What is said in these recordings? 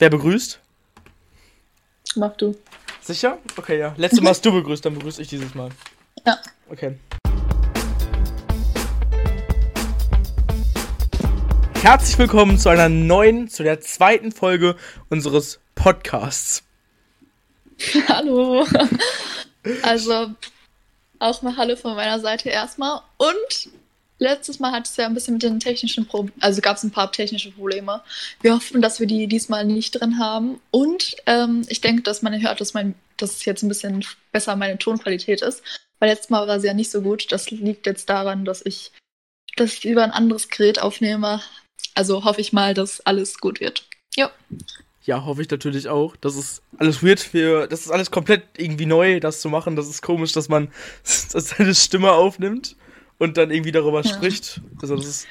Wer begrüßt? Mach du. Sicher? Okay, ja. Letztes Mal hast du begrüßt, dann begrüße ich dieses Mal. Ja. Okay. Herzlich willkommen zu einer neuen, zu der zweiten Folge unseres Podcasts. Hallo. Also, auch mal Hallo von meiner Seite erstmal. Und letztes Mal hat es ja ein bisschen mit den technischen Problemen, also gab es ein paar technische Probleme. Wir hoffen, dass wir die diesmal nicht drin haben. Und ähm, ich denke, dass man hört, dass, mein, dass es jetzt ein bisschen besser meine Tonqualität ist. Weil letztes Mal war sie ja nicht so gut. Das liegt jetzt daran, dass ich das über ein anderes Gerät aufnehme. Also hoffe ich mal, dass alles gut wird. Ja. Ja, hoffe ich natürlich auch. Das ist alles weird für. Das ist alles komplett irgendwie neu, das zu machen. Das ist komisch, dass man seine Stimme aufnimmt und dann irgendwie darüber ja. spricht. Also das ist,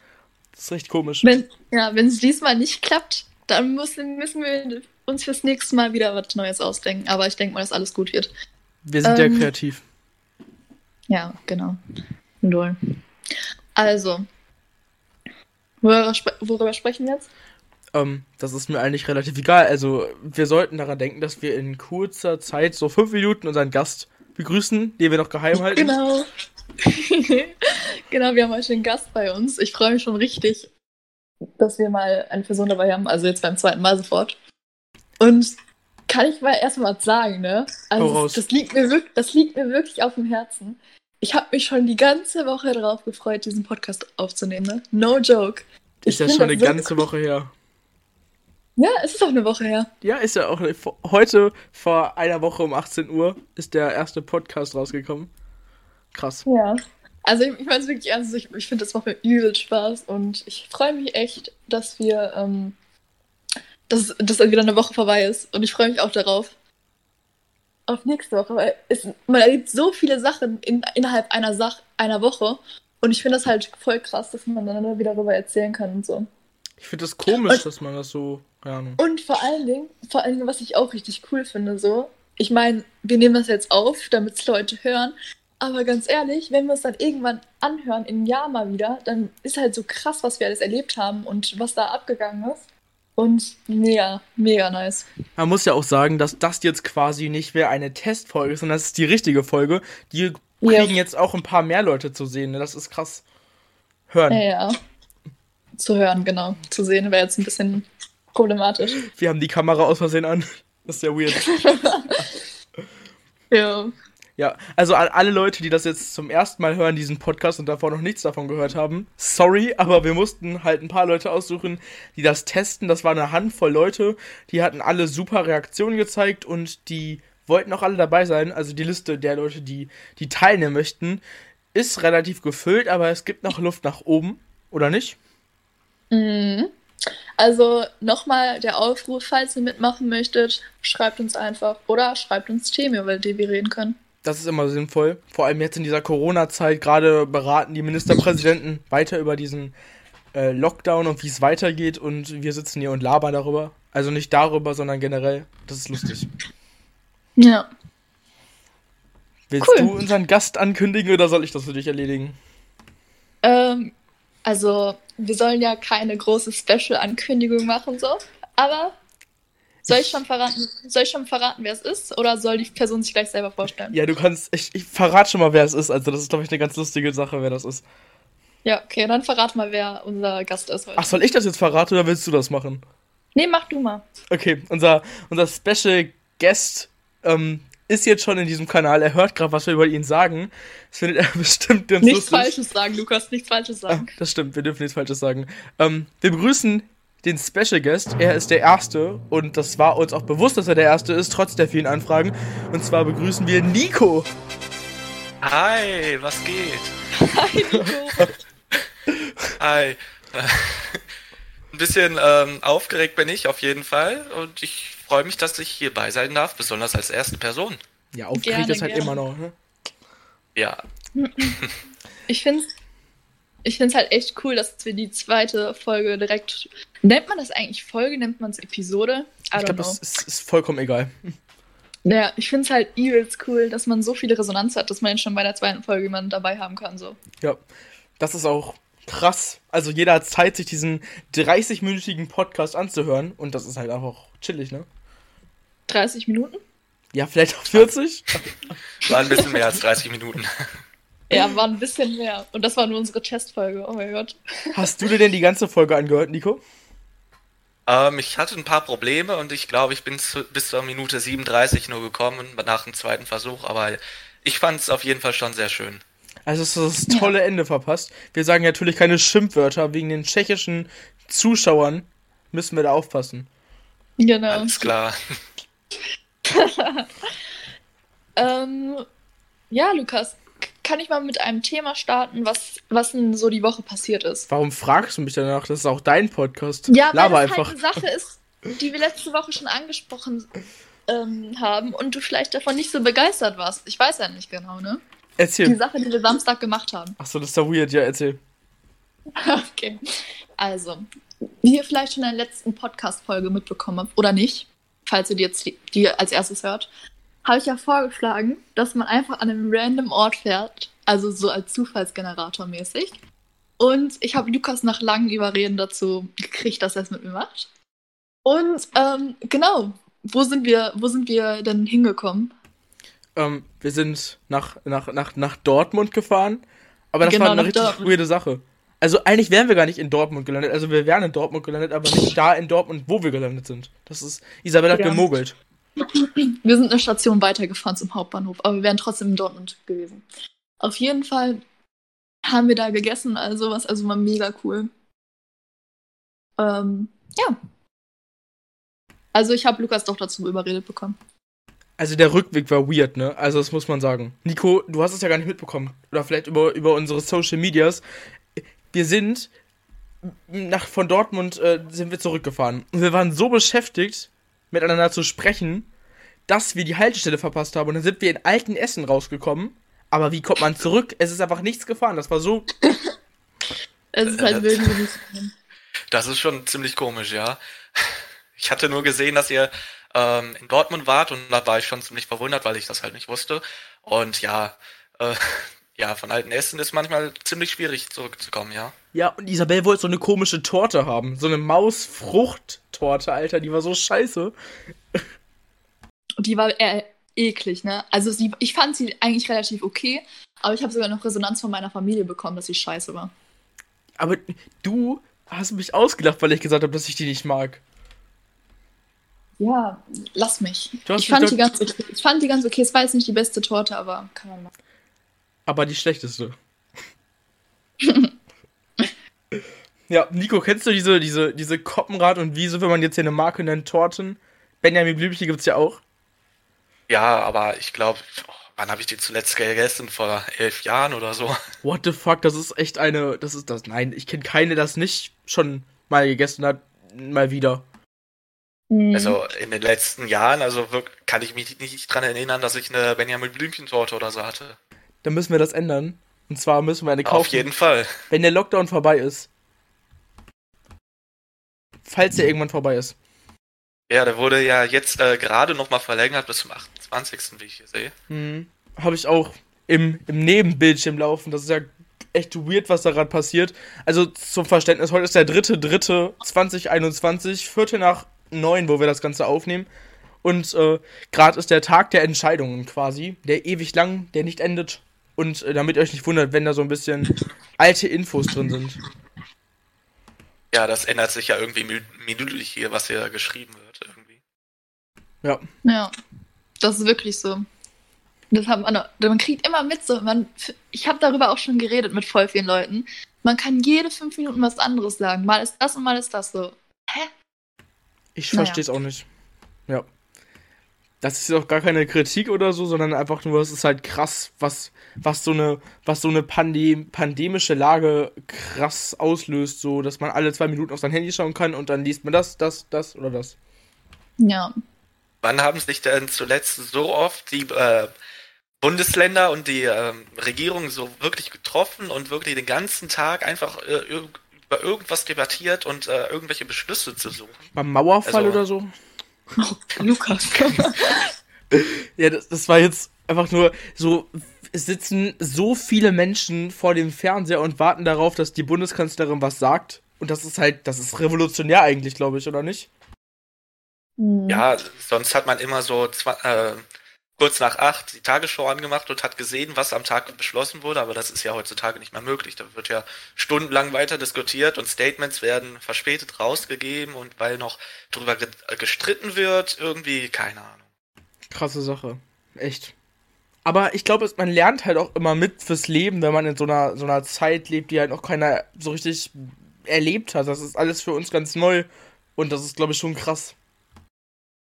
das ist recht komisch. Wenn, ja, wenn es diesmal nicht klappt, dann müssen, müssen wir uns fürs nächste Mal wieder was Neues ausdenken. Aber ich denke mal, dass alles gut wird. Wir sind ähm, ja kreativ. Ja, genau. Null. Also, worüber, worüber sprechen wir jetzt? Ähm, das ist mir eigentlich relativ egal. Also, wir sollten daran denken, dass wir in kurzer Zeit, so fünf Minuten, unseren Gast begrüßen, den wir noch geheim halten. Genau. genau, wir haben heute einen Gast bei uns. Ich freue mich schon richtig, dass wir mal eine Person dabei haben. Also jetzt beim zweiten Mal sofort. Und kann ich mal erstmal was sagen, ne? Also das liegt, mir wirklich, das liegt mir wirklich auf dem Herzen. Ich habe mich schon die ganze Woche darauf gefreut, diesen Podcast aufzunehmen, ne? No joke. Ist ja schon eine ganze cool. Woche her. Ja, es ist auch eine Woche her. Ja, ist ja auch. Heute vor einer Woche um 18 Uhr ist der erste Podcast rausgekommen. Krass. Ja. Also ich, ich meine es wirklich ernst, ich, ich finde, das macht mir übel Spaß und ich freue mich echt, dass wir, ähm, dass, dass wieder eine Woche vorbei ist und ich freue mich auch darauf. Auf nächste Woche, weil es, man erlebt so viele Sachen in, innerhalb einer, Sach einer Woche und ich finde das halt voll krass, dass man dann wieder darüber erzählen kann und so. Ich finde das komisch, und, dass man das so, ja. Und vor allen Dingen, vor allen Dingen, was ich auch richtig cool finde, so, ich meine, wir nehmen das jetzt auf, damit es Leute hören, aber ganz ehrlich, wenn wir es dann irgendwann anhören, in einem Jahr mal wieder, dann ist halt so krass, was wir alles erlebt haben und was da abgegangen ist. Und mega, mega nice. Man muss ja auch sagen, dass das jetzt quasi nicht mehr eine Testfolge ist, sondern das ist die richtige Folge. Die kriegen ja. jetzt auch ein paar mehr Leute zu sehen. Ne? Das ist krass. Hören. Ja, ja. Zu hören, genau. Zu sehen wäre jetzt ein bisschen problematisch. Wir haben die Kamera aus Versehen an. Das ist ja weird. ja. Ja, also alle Leute, die das jetzt zum ersten Mal hören, diesen Podcast und davor noch nichts davon gehört haben, sorry, aber wir mussten halt ein paar Leute aussuchen, die das testen. Das war eine Handvoll Leute, die hatten alle super Reaktionen gezeigt und die wollten auch alle dabei sein. Also die Liste der Leute, die, die teilnehmen möchten, ist relativ gefüllt, aber es gibt noch Luft nach oben, oder nicht? Mhm. Also nochmal der Aufruf, falls ihr mitmachen möchtet, schreibt uns einfach oder schreibt uns Themen, über die wir reden können. Das ist immer sinnvoll. Vor allem jetzt in dieser Corona-Zeit. Gerade beraten die Ministerpräsidenten weiter über diesen äh, Lockdown und wie es weitergeht. Und wir sitzen hier und labern darüber. Also nicht darüber, sondern generell. Das ist lustig. Ja. Willst cool. du unseren Gast ankündigen oder soll ich das für dich erledigen? Ähm, also, wir sollen ja keine große Special-Ankündigung machen, so. Aber soll ich schon verraten, soll ich schon verraten, wer es ist? Oder soll die Person sich gleich selber vorstellen? Ja, du kannst. Ich, ich verrate schon mal, wer es ist. Also, das ist, glaube ich, eine ganz lustige Sache, wer das ist. Ja, okay, dann verrat mal, wer unser Gast ist heute. Ach, soll ich das jetzt verraten oder willst du das machen? Nee, mach du mal. Okay, unser, unser Special Guest ähm, ist jetzt schon in diesem Kanal. Er hört gerade, was wir über ihn sagen. Das findet er bestimmt ganz Nichts lustig. Falsches sagen, Lukas, nichts Falsches sagen. Ah, das stimmt, wir dürfen nichts Falsches sagen. Ähm, wir begrüßen den Special Guest. Er ist der Erste und das war uns auch bewusst, dass er der Erste ist, trotz der vielen Anfragen. Und zwar begrüßen wir Nico. Hi, was geht? Hi, Nico. Hi. Ein bisschen ähm, aufgeregt bin ich auf jeden Fall und ich freue mich, dass ich hierbei sein darf, besonders als erste Person. Ja, aufgeregt gerne, ist halt gerne. immer noch, ne? Ja. Ich finde es ich finde es halt echt cool, dass wir die zweite Folge direkt. Nennt man das eigentlich Folge? Nennt man es Episode? I ich glaube, es ist, ist, vollkommen egal. Ja, ich finde es halt übelst cool, dass man so viele Resonanz hat, dass man jetzt schon bei der zweiten Folge jemanden dabei haben kann. So. Ja, das ist auch krass. Also jeder hat Zeit, sich diesen 30-minütigen Podcast anzuhören und das ist halt auch chillig, ne? 30 Minuten? Ja, vielleicht auch 40? War ein bisschen mehr als 30 Minuten. Ja, war ein bisschen mehr. Und das war nur unsere Testfolge. Oh mein Gott. Hast du dir denn die ganze Folge angehört, Nico? Ähm, ich hatte ein paar Probleme und ich glaube, ich bin zu, bis zur Minute 37 nur gekommen nach dem zweiten Versuch, aber ich fand es auf jeden Fall schon sehr schön. Also hast du das tolle ja. Ende verpasst. Wir sagen natürlich keine Schimpfwörter. Wegen den tschechischen Zuschauern müssen wir da aufpassen. Genau. Alles klar. ähm, ja, Lukas, kann ich mal mit einem Thema starten, was, was denn so die Woche passiert ist? Warum fragst du mich danach? Das ist auch dein Podcast. Ja, weil Laber das einfach. halt eine Sache ist, die wir letzte Woche schon angesprochen ähm, haben und du vielleicht davon nicht so begeistert warst. Ich weiß ja nicht genau, ne? Erzähl. Die Sache, die wir Samstag gemacht haben. Achso, das ist ja weird, ja, erzähl. okay. Also, wie ihr vielleicht schon in der letzten Podcast-Folge mitbekommen habt, oder nicht, falls ihr die jetzt die als erstes hört, habe ich ja vorgeschlagen, dass man einfach an einem random Ort fährt, also so als Zufallsgenerator mäßig. Und ich habe Lukas nach langem Überreden dazu gekriegt, dass er es mit mir macht. Und ähm, genau, wo sind wir, wo sind wir denn hingekommen? Ähm, wir sind nach, nach, nach, nach Dortmund gefahren, aber das genau, war eine richtig Dortmund. weirde Sache. Also eigentlich wären wir gar nicht in Dortmund gelandet. Also wir wären in Dortmund gelandet, aber nicht da in Dortmund, wo wir gelandet sind. Das ist, Isabel hat ja. gemogelt. Wir sind eine Station weitergefahren zum Hauptbahnhof, aber wir wären trotzdem in Dortmund gewesen. Auf jeden Fall haben wir da gegessen, also was, also war mega cool. Ähm, ja. Also ich habe Lukas doch dazu überredet bekommen. Also der Rückweg war weird, ne? Also das muss man sagen. Nico, du hast es ja gar nicht mitbekommen. Oder vielleicht über, über unsere Social Medias. Wir sind nach, von Dortmund äh, sind wir zurückgefahren. Und wir waren so beschäftigt, miteinander zu sprechen, dass wir die Haltestelle verpasst haben. Und dann sind wir in alten Essen rausgekommen. Aber wie kommt man zurück? Es ist einfach nichts gefahren. Das war so. es ist halt wild. Das ist schon ziemlich komisch, ja. Ich hatte nur gesehen, dass ihr ähm, in Dortmund wart und da war ich schon ziemlich verwundert, weil ich das halt nicht wusste. Und ja, äh, ja, von alten Essen ist manchmal ziemlich schwierig zurückzukommen, ja. Ja, und Isabel wollte so eine komische Torte haben. So eine Mausfruchttorte, Alter, die war so scheiße. Und die war eher eklig, ne? Also sie, ich fand sie eigentlich relativ okay, aber ich habe sogar noch Resonanz von meiner Familie bekommen, dass sie scheiße war. Aber du hast mich ausgelacht, weil ich gesagt habe, dass ich die nicht mag. Ja, lass mich. Ich fand, die ganz okay. ich fand die ganz okay. Es war jetzt nicht die beste Torte, aber kann man machen. Aber die schlechteste. ja, Nico, kennst du diese, diese, diese Koppenrad und Wiese, wenn man jetzt hier eine Marke nennt, Torten? Benjamin Blümchen gibt's ja auch. Ja, aber ich glaube, oh, wann habe ich die zuletzt gegessen? Vor elf Jahren oder so. What the fuck, das ist echt eine, das ist das, nein, ich kenne keine, das nicht schon mal gegessen hat, mal wieder. Mhm. Also in den letzten Jahren, also kann ich mich nicht dran erinnern, dass ich eine Benjamin Blümchen-Torte oder so hatte. Dann müssen wir das ändern. Und zwar müssen wir eine kaufen. Auf jeden Fall. Wenn der Lockdown vorbei ist. Falls der irgendwann vorbei ist. Ja, der wurde ja jetzt äh, gerade nochmal verlängert bis zum 28. wie ich hier sehe. Mhm. Habe ich auch im, im Nebenbildschirm laufen. Das ist ja echt weird, was da gerade passiert. Also zum Verständnis, heute ist der 3.3.2021, Viertel nach neun, wo wir das Ganze aufnehmen. Und äh, gerade ist der Tag der Entscheidungen quasi, der ewig lang, der nicht endet. Und äh, damit ihr euch nicht wundert, wenn da so ein bisschen alte Infos drin sind. Ja, das ändert sich ja irgendwie minütlich hier, was hier geschrieben wird. Irgendwie. Ja. Ja, das ist wirklich so. Das haben man, man kriegt immer mit so, man, ich habe darüber auch schon geredet mit voll vielen Leuten. Man kann jede fünf Minuten was anderes sagen. Mal ist das und mal ist das so. Hä? Ich verstehe es naja. auch nicht. Ja. Das ist auch gar keine Kritik oder so, sondern einfach nur, es ist halt krass, was, was so eine, was so eine Pandem pandemische Lage krass auslöst, so dass man alle zwei Minuten auf sein Handy schauen kann und dann liest man das, das, das oder das. Ja. Wann haben sich denn zuletzt so oft die äh, Bundesländer und die äh, Regierung so wirklich getroffen und wirklich den ganzen Tag einfach äh, über irgendwas debattiert und äh, irgendwelche Beschlüsse zu suchen. Beim Mauerfall also, oder so? Oh, Lukas. ja, das, das war jetzt einfach nur so. es sitzen so viele Menschen vor dem Fernseher und warten darauf, dass die Bundeskanzlerin was sagt. Und das ist halt, das ist revolutionär eigentlich, glaube ich, oder nicht? Ja, sonst hat man immer so zwei, äh, kurz nach acht die Tagesschau angemacht und hat gesehen, was am Tag beschlossen wurde, aber das ist ja heutzutage nicht mehr möglich. Da wird ja stundenlang weiter diskutiert und Statements werden verspätet rausgegeben und weil noch drüber gestritten wird, irgendwie, keine Ahnung. Krasse Sache. Echt. Aber ich glaube, man lernt halt auch immer mit fürs Leben, wenn man in so einer, so einer Zeit lebt, die halt noch keiner so richtig erlebt hat. Das ist alles für uns ganz neu und das ist, glaube ich, schon krass.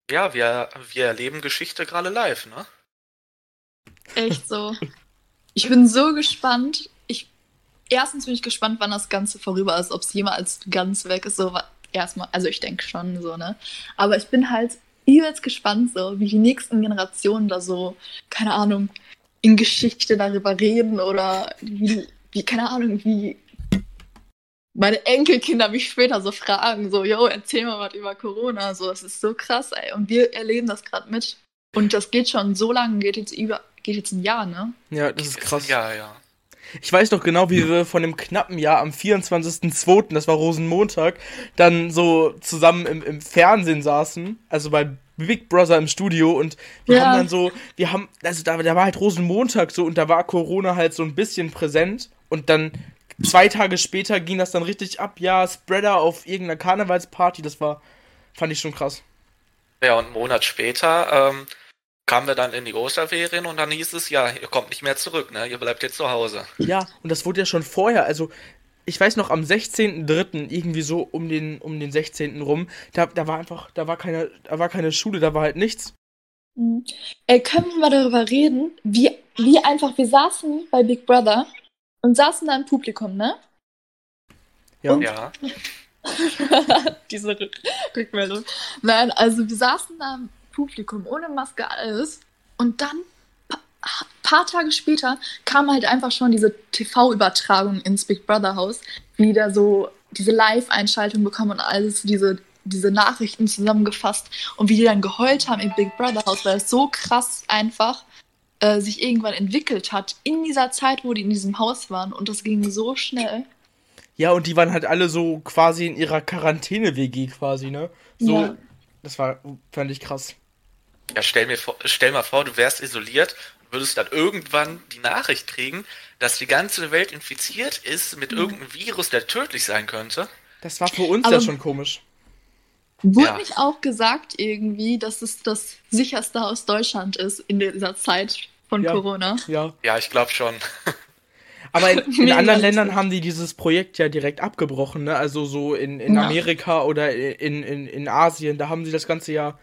Ja, wir, wir erleben Geschichte gerade live, ne? Echt so. Ich bin so gespannt. Ich, erstens bin ich gespannt, wann das Ganze vorüber ist, ob es jemals ganz weg ist. So, erstmal, also ich denke schon so, ne? Aber ich bin halt übelst gespannt, so, wie die nächsten Generationen da so, keine Ahnung, in Geschichte darüber reden oder wie, wie keine Ahnung, wie meine Enkelkinder mich später so fragen, so, yo, erzähl mal was über Corona, so, das ist so krass, ey. Und wir erleben das gerade mit. Und das geht schon so lange, geht jetzt über, geht jetzt ein Jahr, ne? Ja, das ist krass. Ja, ja. Ich weiß noch genau, wie wir von dem knappen Jahr am 24.02., das war Rosenmontag, dann so zusammen im, im Fernsehen saßen, also bei Big Brother im Studio und wir ja. haben dann so, wir haben, also da, da war halt Rosenmontag so und da war Corona halt so ein bisschen präsent und dann zwei Tage später ging das dann richtig ab. Ja, Spreader auf irgendeiner Karnevalsparty, das war, fand ich schon krass. Ja, und einen Monat später ähm, kamen wir dann in die Osterferien und dann hieß es, ja, ihr kommt nicht mehr zurück, ne? Ihr bleibt jetzt zu Hause. Ja, und das wurde ja schon vorher, also ich weiß noch, am 16.03., irgendwie so um den, um den 16. rum, da, da war einfach, da war keine, da war keine Schule, da war halt nichts. Mhm. Ey, können wir mal darüber reden, wie, wie einfach wir saßen bei Big Brother und saßen da im Publikum, ne? Ja. Und ja. Diese Rückmeldung. Nein, also wir saßen da im Publikum ohne Maske alles und dann ein paar Tage später kam halt einfach schon diese TV-Übertragung ins Big Brother Haus, wie da so diese Live-Einschaltung bekommen und alles, diese, diese Nachrichten zusammengefasst und wie die dann geheult haben im Big Brother Haus, weil es so krass einfach äh, sich irgendwann entwickelt hat in dieser Zeit, wo die in diesem Haus waren. Und das ging so schnell. Ja, und die waren halt alle so quasi in ihrer Quarantäne-WG quasi, ne? So, ja. das war, fand ich krass. Ja, stell mir vor, stell mal vor, du wärst isoliert und würdest dann irgendwann die Nachricht kriegen, dass die ganze Welt infiziert ist mit mhm. irgendeinem Virus, der tödlich sein könnte. Das war für uns Aber ja schon komisch. Wurde ja. nicht auch gesagt irgendwie, dass es das sicherste Haus Deutschland ist in dieser Zeit von ja. Corona? Ja. Ja, ich glaube schon. Aber in, in anderen Ländern haben die dieses Projekt ja direkt abgebrochen, ne? Also so in, in ja. Amerika oder in, in, in Asien, da haben sie das ganze Jahr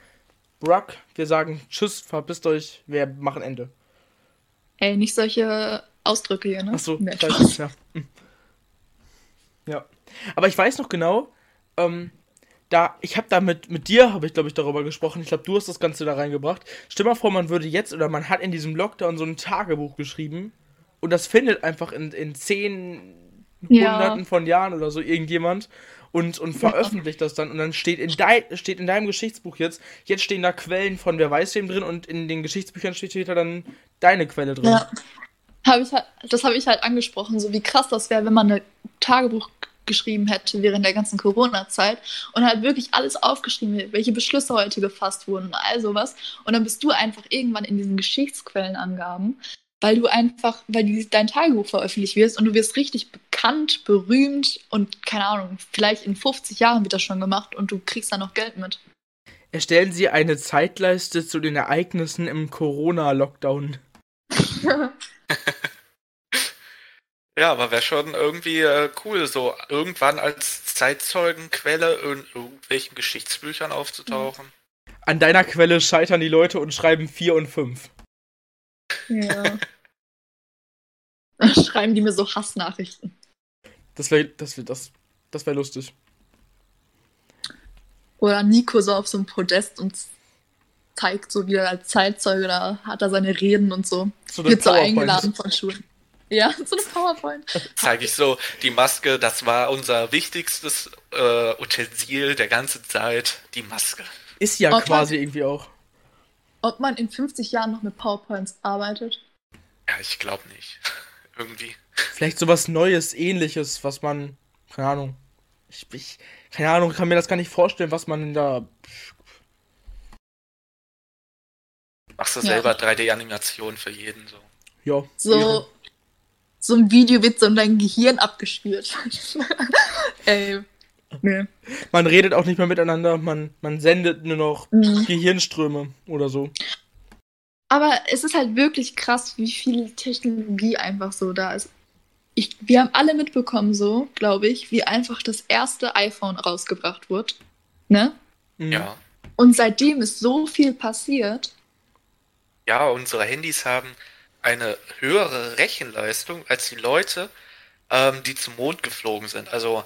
Bruck, wir sagen Tschüss, verpisst euch, wir machen Ende. Ey, nicht solche Ausdrücke hier, ne? Achso, ja. Hm. Ja. Aber ich weiß noch genau, ähm, da, ich habe da mit, mit dir, habe ich glaube ich darüber gesprochen, ich glaube, du hast das Ganze da reingebracht. Stell mal vor, man würde jetzt oder man hat in diesem Lockdown so ein Tagebuch geschrieben und das findet einfach in, in zehn ja. Hunderten von Jahren oder so irgendjemand und, und veröffentlicht das dann und dann steht in, dein, steht in deinem Geschichtsbuch jetzt, jetzt stehen da Quellen von wer weiß wem drin und in den Geschichtsbüchern steht da dann deine Quelle drin. Ja. Hab ich halt, das habe ich halt angesprochen, so wie krass das wäre, wenn man ein Tagebuch geschrieben hätte während der ganzen Corona-Zeit und halt wirklich alles aufgeschrieben, welche Beschlüsse heute gefasst wurden und all sowas. Und dann bist du einfach irgendwann in diesen Geschichtsquellenangaben, weil du einfach, weil die, dein Tagebuch veröffentlicht wirst und du wirst richtig bekannt, berühmt und keine Ahnung, vielleicht in 50 Jahren wird das schon gemacht und du kriegst da noch Geld mit. Erstellen Sie eine Zeitleiste zu den Ereignissen im Corona-Lockdown. Ja, aber wäre schon irgendwie äh, cool, so irgendwann als Zeitzeugenquelle in irgendwelchen Geschichtsbüchern aufzutauchen. An deiner Quelle scheitern die Leute und schreiben 4 und 5. Ja. schreiben die mir so Hassnachrichten. Das wäre das wär, das, das wär lustig. Oder Nico so auf so einem Podest und zeigt so wieder als Zeitzeuge, da hat er seine Reden und so. so Wird so eingeladen von Schulen. Ja, so eine PowerPoint. Zeige ich so, die Maske, das war unser wichtigstes äh, Utensil der ganzen Zeit, die Maske. Ist ja ob quasi man, irgendwie auch. Ob man in 50 Jahren noch mit PowerPoints arbeitet? Ja, ich glaube nicht. Irgendwie. Vielleicht sowas Neues, ähnliches, was man. Keine Ahnung. Ich, ich, keine Ahnung, kann mir das gar nicht vorstellen, was man da. Machst du ja. selber 3D-Animationen für jeden so. Ja. So, ja. So ein Video wird so in dein Gehirn abgespürt. Ey. Nee. Man redet auch nicht mehr miteinander, man, man sendet nur noch mhm. Gehirnströme oder so. Aber es ist halt wirklich krass, wie viel Technologie einfach so da ist. Ich, wir haben alle mitbekommen, so, glaube ich, wie einfach das erste iPhone rausgebracht wurde. Ne? Mhm. Ja. Und seitdem ist so viel passiert. Ja, unsere Handys haben eine höhere Rechenleistung als die Leute, ähm, die zum Mond geflogen sind. Also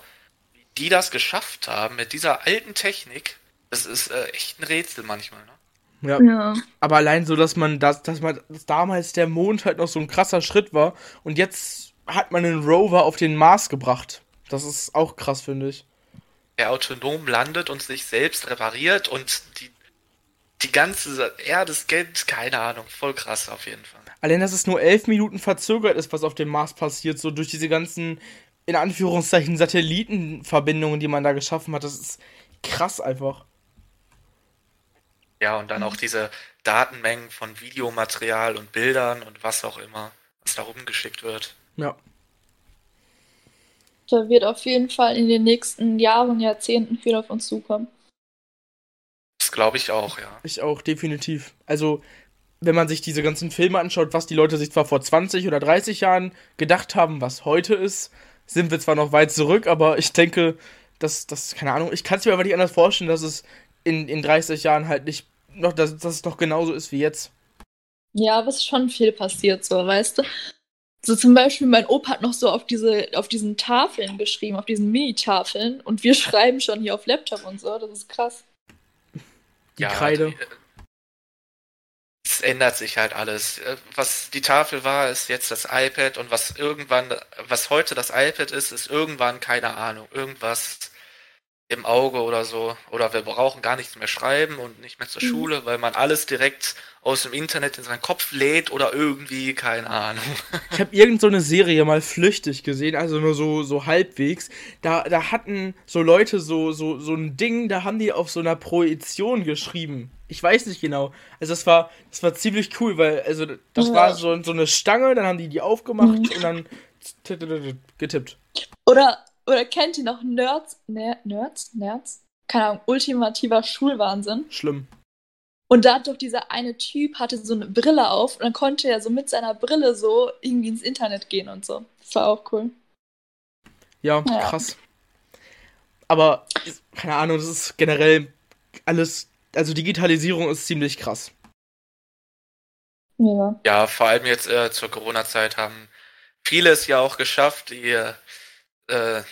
die das geschafft haben mit dieser alten Technik, das ist äh, echt ein Rätsel manchmal, ne? Ja. ja. Aber allein so, dass man das, dass man dass damals der Mond halt noch so ein krasser Schritt war und jetzt hat man einen Rover auf den Mars gebracht. Das ist auch krass, finde ich. Der autonom landet und sich selbst repariert und die, die ganze Erde scannt, keine Ahnung, voll krass auf jeden Fall. Allein, dass es nur elf Minuten verzögert ist, was auf dem Mars passiert, so durch diese ganzen in Anführungszeichen Satellitenverbindungen, die man da geschaffen hat. Das ist krass einfach. Ja, und dann auch diese Datenmengen von Videomaterial und Bildern und was auch immer, was da rumgeschickt wird. Ja. Da wird auf jeden Fall in den nächsten Jahren, Jahrzehnten viel auf uns zukommen. Das glaube ich auch, ja. Ich auch, definitiv. Also, wenn man sich diese ganzen Filme anschaut, was die Leute sich zwar vor 20 oder 30 Jahren gedacht haben, was heute ist, sind wir zwar noch weit zurück, aber ich denke, dass das, keine Ahnung, ich kann es mir aber nicht anders vorstellen, dass es in, in 30 Jahren halt nicht noch, dass, dass es noch genauso ist wie jetzt. Ja, aber es ist schon viel passiert, so, weißt du? So zum Beispiel, mein Opa hat noch so auf diese, auf diesen Tafeln geschrieben, auf diesen Mini-Tafeln und wir schreiben schon hier auf Laptop und so, das ist krass. Die ja, Kreide. Die, es ändert sich halt alles. Äh, was die Tafel war, ist jetzt das iPad und was irgendwann, was heute das iPad ist, ist irgendwann keine Ahnung. Irgendwas im Auge oder so. Oder wir brauchen gar nichts mehr schreiben und nicht mehr zur mhm. Schule, weil man alles direkt aus dem Internet in seinen Kopf lädt oder irgendwie, keine Ahnung. Ich habe irgend so eine Serie mal flüchtig gesehen, also nur so, so halbwegs. Da, da hatten so Leute so, so, so ein Ding, da haben die auf so einer Projektion geschrieben. Ich weiß nicht genau. Also das war, das war ziemlich cool, weil, also das ja. war so, so eine Stange, dann haben die die aufgemacht mhm. und dann getippt. Oder oder kennt ihr noch Nerds? Ner Nerds? Nerds? Keine Ahnung, ultimativer Schulwahnsinn. Schlimm. Und da hat doch dieser eine Typ, hatte so eine Brille auf und dann konnte er so mit seiner Brille so irgendwie ins Internet gehen und so. Das war auch cool. Ja, ja. krass. Aber, keine Ahnung, das ist generell alles, also Digitalisierung ist ziemlich krass. Ja. Ja, vor allem jetzt äh, zur Corona-Zeit haben viele es ja auch geschafft, die äh,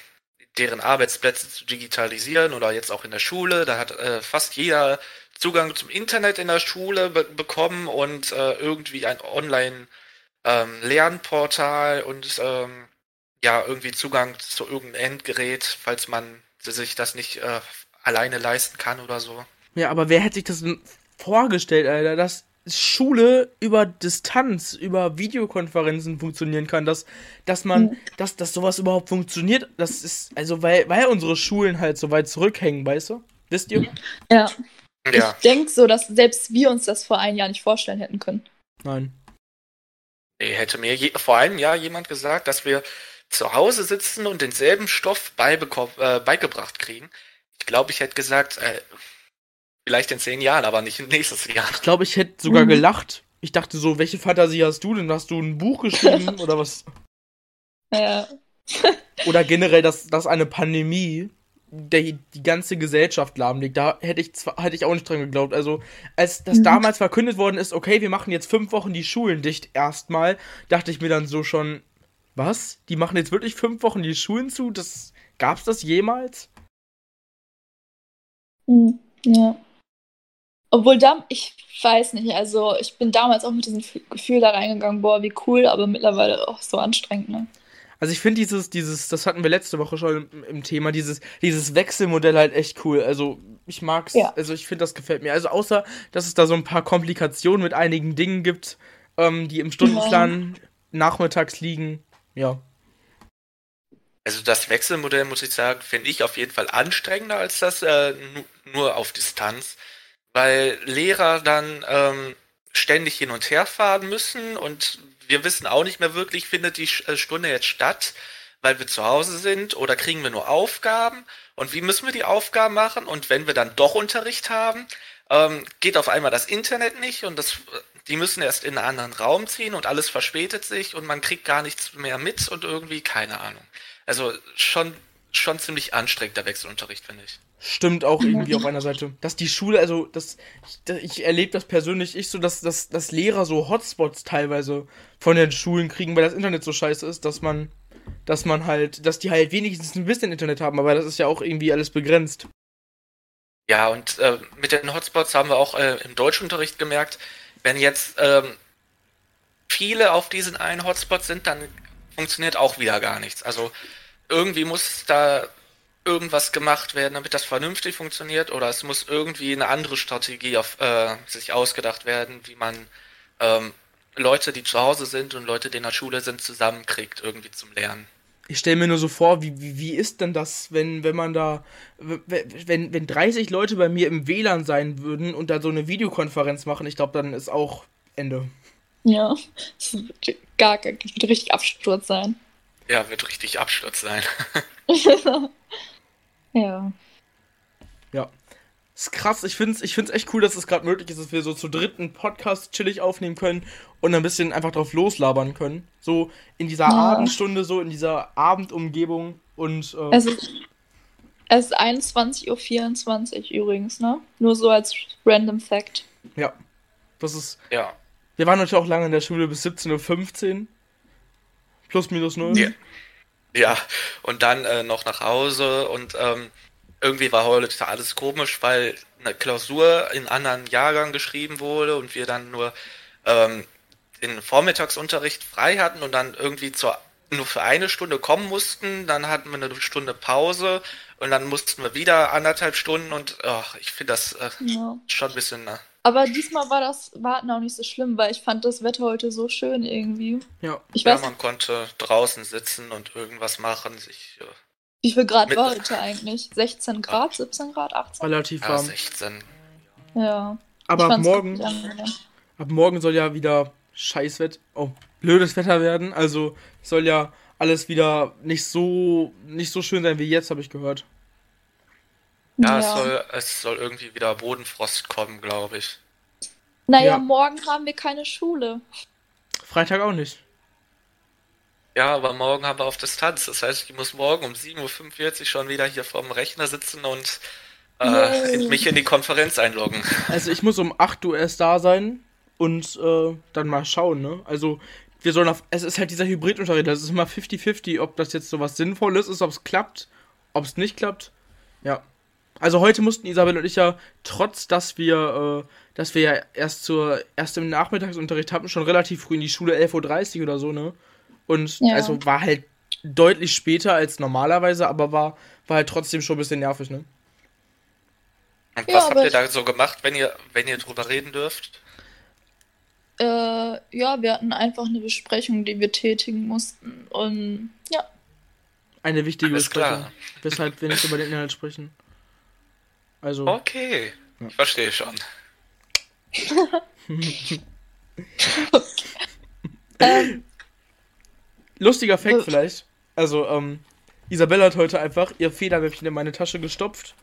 deren Arbeitsplätze zu digitalisieren oder jetzt auch in der Schule. Da hat äh, fast jeder Zugang zum Internet in der Schule be bekommen und äh, irgendwie ein Online-Lernportal ähm, und ähm, ja, irgendwie Zugang zu irgendeinem Endgerät, falls man sich das nicht äh, alleine leisten kann oder so. Ja, aber wer hätte sich das denn vorgestellt, Alter, dass Schule über Distanz, über Videokonferenzen funktionieren kann, dass, dass man, mhm. dass, dass sowas überhaupt funktioniert, das ist, also weil, weil unsere Schulen halt so weit zurückhängen, weißt du? Wisst ihr? Ja. ja. Ich denke so, dass selbst wir uns das vor einem Jahr nicht vorstellen hätten können. Nein. Hätte mir je, vor einem Jahr jemand gesagt, dass wir zu Hause sitzen und denselben Stoff äh, beigebracht kriegen. Ich glaube, ich hätte gesagt, äh, Vielleicht in zehn Jahren, aber nicht nächstes Jahr. Ich glaube, ich hätte sogar mhm. gelacht. Ich dachte so, welche Fantasie hast du denn? Hast du ein Buch geschrieben oder was? Ja. oder generell, dass, dass eine Pandemie der, die ganze Gesellschaft lahmlegt. Da hätte ich, zwar, hätte ich auch nicht dran geglaubt. Also, als das mhm. damals verkündet worden ist, okay, wir machen jetzt fünf Wochen die Schulen dicht erstmal, dachte ich mir dann so schon, was? Die machen jetzt wirklich fünf Wochen die Schulen zu? Das, gab's das jemals? Mhm. Ja. Obwohl da, ich weiß nicht, also ich bin damals auch mit diesem Gefühl da reingegangen, boah, wie cool, aber mittlerweile auch so anstrengend, ne? Also ich finde dieses, dieses, das hatten wir letzte Woche schon im, im, Thema, dieses, dieses Wechselmodell halt echt cool. Also ich mag's, ja. also ich finde, das gefällt mir. Also außer, dass es da so ein paar Komplikationen mit einigen Dingen gibt, ähm, die im Stundenplan ja. nachmittags liegen. Ja. Also das Wechselmodell, muss ich sagen, finde ich auf jeden Fall anstrengender als das äh, nur auf Distanz, weil Lehrer dann ähm, ständig hin und her fahren müssen und wir wissen auch nicht mehr wirklich, findet die äh, Stunde jetzt statt, weil wir zu Hause sind oder kriegen wir nur Aufgaben und wie müssen wir die Aufgaben machen und wenn wir dann doch Unterricht haben, ähm, geht auf einmal das Internet nicht und das, die müssen erst in einen anderen Raum ziehen und alles verspätet sich und man kriegt gar nichts mehr mit und irgendwie keine Ahnung. Also schon, schon ziemlich anstrengend der Wechselunterricht, finde ich. Stimmt auch irgendwie auf einer Seite. Dass die Schule, also das, ich, ich erlebe das persönlich ich so, dass, dass, dass Lehrer so Hotspots teilweise von den Schulen kriegen, weil das Internet so scheiße ist, dass man, dass man halt, dass die halt wenigstens ein bisschen Internet haben, aber das ist ja auch irgendwie alles begrenzt. Ja, und äh, mit den Hotspots haben wir auch äh, im Deutschunterricht gemerkt, wenn jetzt ähm, viele auf diesen einen Hotspot sind, dann funktioniert auch wieder gar nichts. Also irgendwie muss da irgendwas gemacht werden, damit das vernünftig funktioniert, oder es muss irgendwie eine andere Strategie auf äh, sich ausgedacht werden, wie man ähm, Leute, die zu Hause sind und Leute, die in der Schule sind, zusammenkriegt, irgendwie zum Lernen ich stelle mir nur so vor, wie, wie, wie ist denn das, wenn, wenn man da, wenn, wenn 30 Leute bei mir im WLAN sein würden und da so eine Videokonferenz machen, ich glaube, dann ist auch Ende. Ja, es wird gar, wird richtig Absturz sein. Ja, wird richtig Absturz sein. ja. Ja. Ist krass, ich finde es ich find's echt cool, dass es gerade möglich ist, dass wir so zu dritten Podcast chillig aufnehmen können und ein bisschen einfach drauf loslabern können. So in dieser ja. Abendstunde, so in dieser Abendumgebung und. Äh, es, ist, es ist 21.24 Uhr übrigens, ne? Nur so als random Fact. Ja. Das ist. Ja. Wir waren natürlich auch lange in der Schule bis 17.15 Uhr. Plus minus null. Ja. ja. und dann äh, noch nach Hause und ähm, irgendwie war heute alles komisch, weil eine Klausur in anderen Jahrgang geschrieben wurde und wir dann nur ähm, den Vormittagsunterricht frei hatten und dann irgendwie zur, nur für eine Stunde kommen mussten. Dann hatten wir eine Stunde Pause und dann mussten wir wieder anderthalb Stunden und oh, ich finde das äh, ja. schon ein bisschen. Ne? Aber diesmal war das Warten auch nicht so schlimm, weil ich fand das Wetter heute so schön irgendwie. Ja, ich ja, weiß, man konnte draußen sitzen und irgendwas machen, sich. Äh, wie viel Grad war heute eigentlich? 16 Grad, 17 Grad, 18? Relativ warm. Ja, 16. Ja. Aber ab morgen, ab morgen soll ja wieder Scheißwetter, oh, blödes Wetter werden. Also soll ja alles wieder nicht so, nicht so schön sein wie jetzt, habe ich gehört. Ja, ja, Es, soll, es soll irgendwie wieder Bodenfrost kommen, glaube ich. Naja, ja. morgen haben wir keine Schule. Freitag auch nicht. Ja, aber morgen haben wir auf Distanz. Das heißt, ich muss morgen um 7.45 Uhr schon wieder hier vorm Rechner sitzen und äh, mich in die Konferenz einloggen. Also ich muss um 8 Uhr erst da sein und äh, dann mal schauen, ne? Also wir sollen auf. Es ist halt dieser Hybridunterricht, das ist immer 50-50, ob das jetzt so was Sinnvolles ist, ob es klappt, ob es nicht klappt. Ja. Also heute mussten Isabel und ich ja, trotz dass wir, äh, dass wir ja erst zur erst im Nachmittagsunterricht hatten, schon relativ früh in die Schule 11.30 Uhr oder so, ne? Und ja. also war halt deutlich später als normalerweise, aber war, war halt trotzdem schon ein bisschen nervig, ne? Und was habt ihr da so gemacht, wenn ihr, wenn ihr drüber reden dürft? Äh, ja, wir hatten einfach eine Besprechung, die wir tätigen mussten. Und ja. Eine wichtige Alles Besprechung. Klar. Weshalb wir nicht über den Inhalt sprechen. Also. Okay. Ja. Ich verstehe schon. okay. ähm, Lustiger Fact vielleicht. Also, ähm, Isabella hat heute einfach ihr Federmäppchen in meine Tasche gestopft.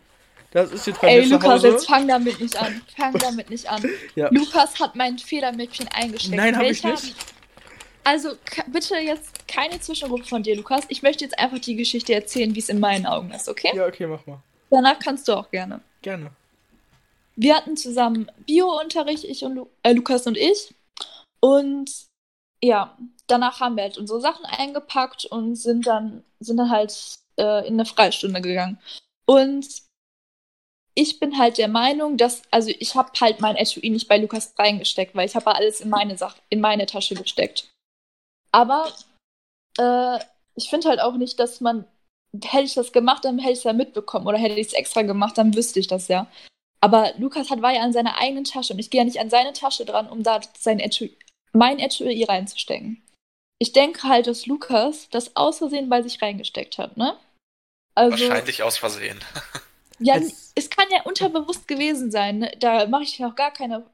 Das ist jetzt bei Ey, mir Lukas, jetzt fang damit nicht an. Fang damit nicht an. ja. Lukas hat mein Federmäppchen eingesteckt. Nein, habe ich nicht. Also, bitte jetzt keine Zwischenrufe von dir, Lukas. Ich möchte jetzt einfach die Geschichte erzählen, wie es in meinen Augen ist, okay? Ja, okay, mach mal. Danach kannst du auch gerne. Gerne. Wir hatten zusammen Bio-Unterricht, ich und Lu äh, Lukas und ich. Und ja, danach haben wir halt unsere Sachen eingepackt und sind dann, sind dann halt äh, in eine Freistunde gegangen. Und ich bin halt der Meinung, dass, also ich habe halt mein Etui nicht bei Lukas reingesteckt, weil ich habe alles in meine Sache, in meine Tasche gesteckt. Aber äh, ich finde halt auch nicht, dass man, hätte ich das gemacht, dann hätte ich es ja mitbekommen oder hätte ich es extra gemacht, dann wüsste ich das ja. Aber Lukas hat, war ja an seiner eigenen Tasche und ich gehe ja nicht an seine Tasche dran, um da sein Etui, mein Etui reinzustecken. ich denke halt, dass Lukas das aus Versehen bei sich reingesteckt hat, ne? Also, Wahrscheinlich aus Versehen. ja, es, es, kann ja unterbewusst gewesen sein. Ne? Da mache ich auch gar keine